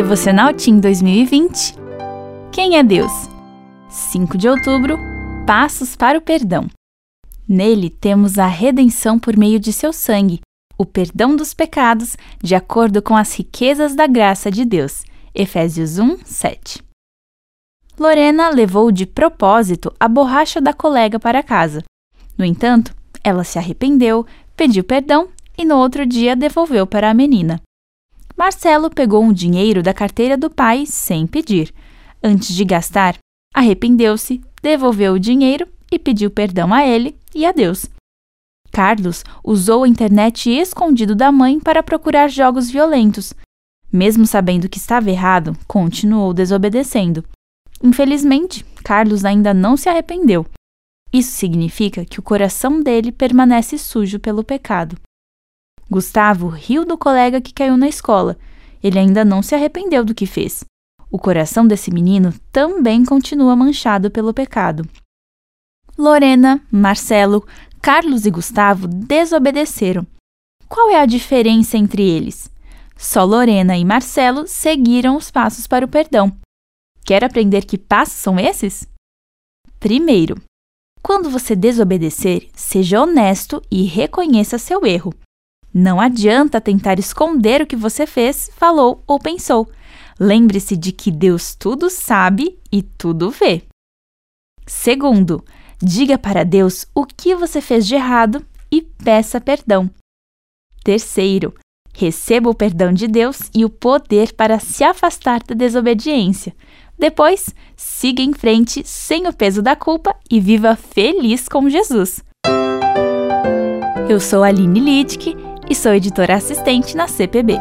Devocional Team 2020. Quem é Deus? 5 de outubro Passos para o Perdão. Nele temos a redenção por meio de seu sangue, o perdão dos pecados, de acordo com as riquezas da graça de Deus. Efésios 1, 7. Lorena levou de propósito a borracha da colega para casa. No entanto, ela se arrependeu, pediu perdão e no outro dia devolveu para a menina. Marcelo pegou um dinheiro da carteira do pai sem pedir. Antes de gastar, arrependeu-se, devolveu o dinheiro e pediu perdão a ele e a Deus. Carlos usou a internet escondido da mãe para procurar jogos violentos. Mesmo sabendo que estava errado, continuou desobedecendo. Infelizmente, Carlos ainda não se arrependeu. Isso significa que o coração dele permanece sujo pelo pecado. Gustavo riu do colega que caiu na escola. Ele ainda não se arrependeu do que fez. O coração desse menino também continua manchado pelo pecado. Lorena, Marcelo, Carlos e Gustavo desobedeceram. Qual é a diferença entre eles? Só Lorena e Marcelo seguiram os passos para o perdão. Quer aprender que passos são esses? Primeiro, quando você desobedecer, seja honesto e reconheça seu erro. Não adianta tentar esconder o que você fez, falou ou pensou. Lembre-se de que Deus tudo sabe e tudo vê. Segundo, diga para Deus o que você fez de errado e peça perdão. Terceiro, receba o perdão de Deus e o poder para se afastar da desobediência. Depois, siga em frente sem o peso da culpa e viva feliz com Jesus. Eu sou Aline Littke e sou editora assistente na CPB.